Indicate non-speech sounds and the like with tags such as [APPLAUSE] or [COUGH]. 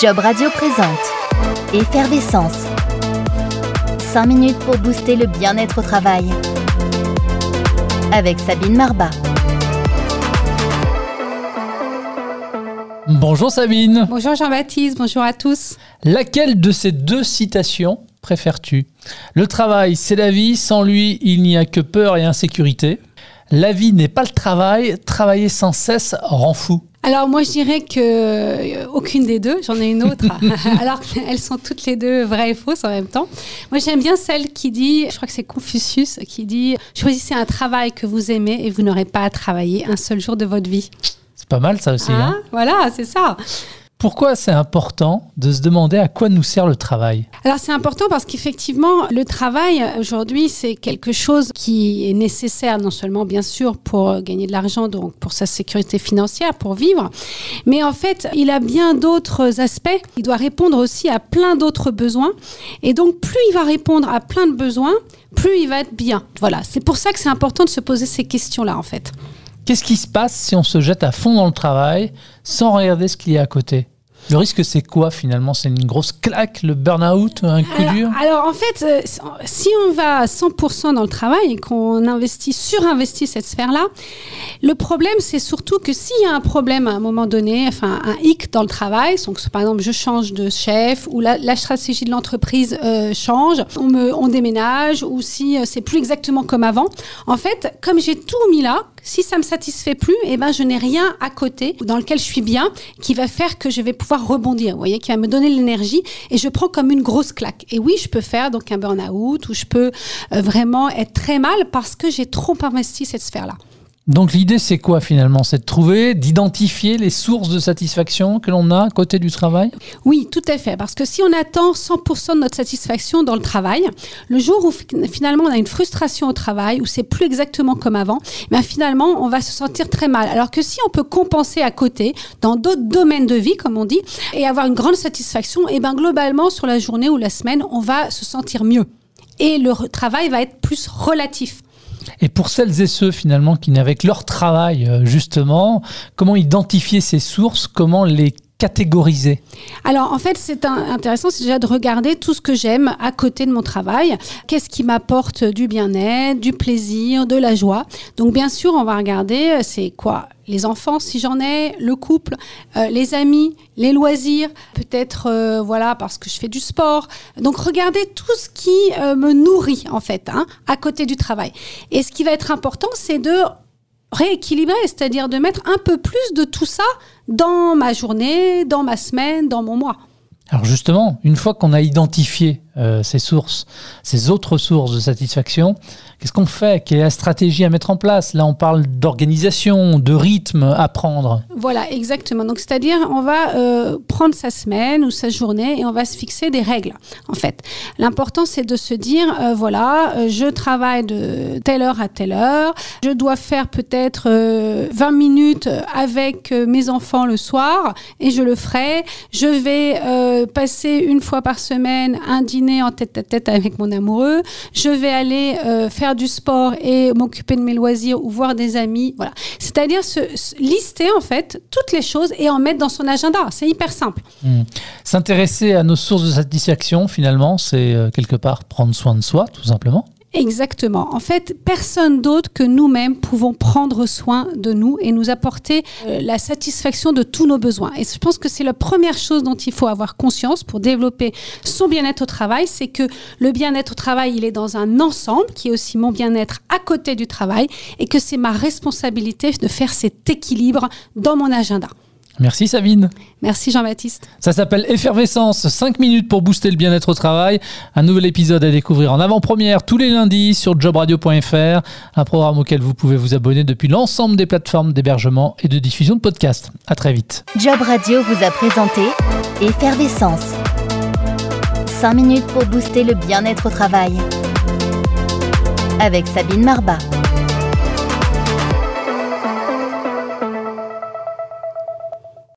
Job Radio présente Effervescence. 5 minutes pour booster le bien-être au travail. Avec Sabine Marbat. Bonjour Sabine. Bonjour Jean-Baptiste, bonjour à tous. Laquelle de ces deux citations préfères-tu? Le travail, c'est la vie, sans lui, il n'y a que peur et insécurité. La vie n'est pas le travail, travailler sans cesse rend fou. Alors moi je dirais que euh, aucune des deux, j'en ai une autre. [LAUGHS] Alors qu'elles sont toutes les deux vraies et fausses en même temps. Moi j'aime bien celle qui dit, je crois que c'est Confucius qui dit choisissez un travail que vous aimez et vous n'aurez pas à travailler un seul jour de votre vie. C'est pas mal ça aussi. hein Hein? Voilà, c'est ça. Pourquoi c'est important de se demander à quoi nous sert le travail Alors c'est important parce qu'effectivement, le travail aujourd'hui, c'est quelque chose qui est nécessaire non seulement bien sûr pour gagner de l'argent, donc pour sa sécurité financière, pour vivre, mais en fait, il a bien d'autres aspects. Il doit répondre aussi à plein d'autres besoins. Et donc, plus il va répondre à plein de besoins, plus il va être bien. Voilà, c'est pour ça que c'est important de se poser ces questions-là en fait. Qu'est-ce qui se passe si on se jette à fond dans le travail sans regarder ce qu'il y a à côté? Le risque c'est quoi finalement? C'est une grosse claque, le burn-out, un coup alors, dur? alors, en fait, euh, si on va à 100% dans le travail et qu'on investit, surinvestit cette sphère-là, le problème c'est surtout que s'il y a un problème à un moment donné, enfin un hic dans le travail, donc par exemple je change de chef ou la, la stratégie de l'entreprise euh, change, on, me, on déménage ou si euh, c'est plus exactement comme avant, en fait, comme j'ai tout mis là, si ça me satisfait plus, eh ben je n'ai rien à côté dans lequel je suis bien qui va faire que je vais pouvoir rebondir, vous voyez, qui va me donner l'énergie et je prends comme une grosse claque. Et oui, je peux faire donc un burn-out ou je peux euh, vraiment être très mal parce que j'ai trop investi cette sphère-là. Donc l'idée c'est quoi finalement? C'est de trouver, d'identifier les sources de satisfaction que l'on a à côté du travail? Oui, tout à fait. Parce que si on attend 100% de notre satisfaction dans le travail, le jour où fi- finalement on a une frustration au travail, où c'est plus exactement comme avant, ben finalement on va se sentir très mal. Alors que si on peut compenser à côté, dans d'autres domaines de vie, comme on dit, et avoir une grande satisfaction, et ben globalement sur la journée ou la semaine, on va se sentir mieux. Et le travail va être plus relatif. Et pour celles et ceux finalement qui n'avaient que leur travail euh, justement, comment identifier ces sources, comment les catégoriser Alors en fait, c'est intéressant, c'est déjà de regarder tout ce que j'aime à côté de mon travail. Qu'est-ce qui m'apporte du bien-être, du plaisir, de la joie? Donc bien sûr, on va regarder, euh, c'est quoi? Les enfants, si j'en ai, le couple, euh, les amis, les loisirs, peut-être, euh, voilà, parce que je fais du sport. Donc, regardez tout ce qui me nourrit, en fait, hein, à côté du travail. Et ce qui va être important, c'est de rééquilibrer, c'est-à-dire de mettre un peu plus de tout ça dans ma journée, dans ma semaine, dans mon mois. Alors justement, une fois qu'on a identifié euh, ces sources, ces autres sources de satisfaction, qu'est-ce qu'on fait? Quelle est la stratégie à mettre en place? Là, on parle d'organisation, de rythme à prendre. Voilà, exactement. Donc, c'est-à-dire, on va euh, prendre sa semaine ou sa journée et on va se fixer des règles, en fait. L'important, c'est de se dire, euh, voilà, je travaille de telle heure à telle heure, je dois faire peut-être euh, 20 minutes avec mes enfants le soir et je le ferai. Je vais passer une fois par semaine un dîner en tête-à-tête avec mon amoureux. Je vais aller euh, faire du sport et m'occuper de mes loisirs ou voir des amis. Voilà. C'est-à-dire se lister en fait toutes les choses et en mettre dans son agenda. C'est hyper simple. Hmm. S'intéresser à nos sources de satisfaction, finalement, c'est euh, quelque part prendre soin de soi, tout simplement. Exactement. En fait, personne d'autre que nous-mêmes pouvons prendre soin de nous et nous apporter euh, la satisfaction de tous nos besoins. Et je pense que c'est la première chose dont il faut avoir conscience pour développer son bien-être au travail, c'est que le bien-être au travail, il est dans un ensemble qui est aussi mon bien-être à côté du travail et que c'est ma responsabilité de faire cet équilibre dans mon agenda. Merci Sabine. Merci Jean-Baptiste. Ça s'appelle Effervescence, 5 minutes pour booster le bien-être au travail. Un nouvel épisode à découvrir en avant-première tous les lundis sur jobradio.fr, un programme auquel vous pouvez vous abonner depuis l'ensemble des plateformes d'hébergement et de diffusion de podcasts. À très vite. Job Radio vous a présenté Effervescence. 5 minutes pour booster le bien-être au travail. Avec Sabine Marbat.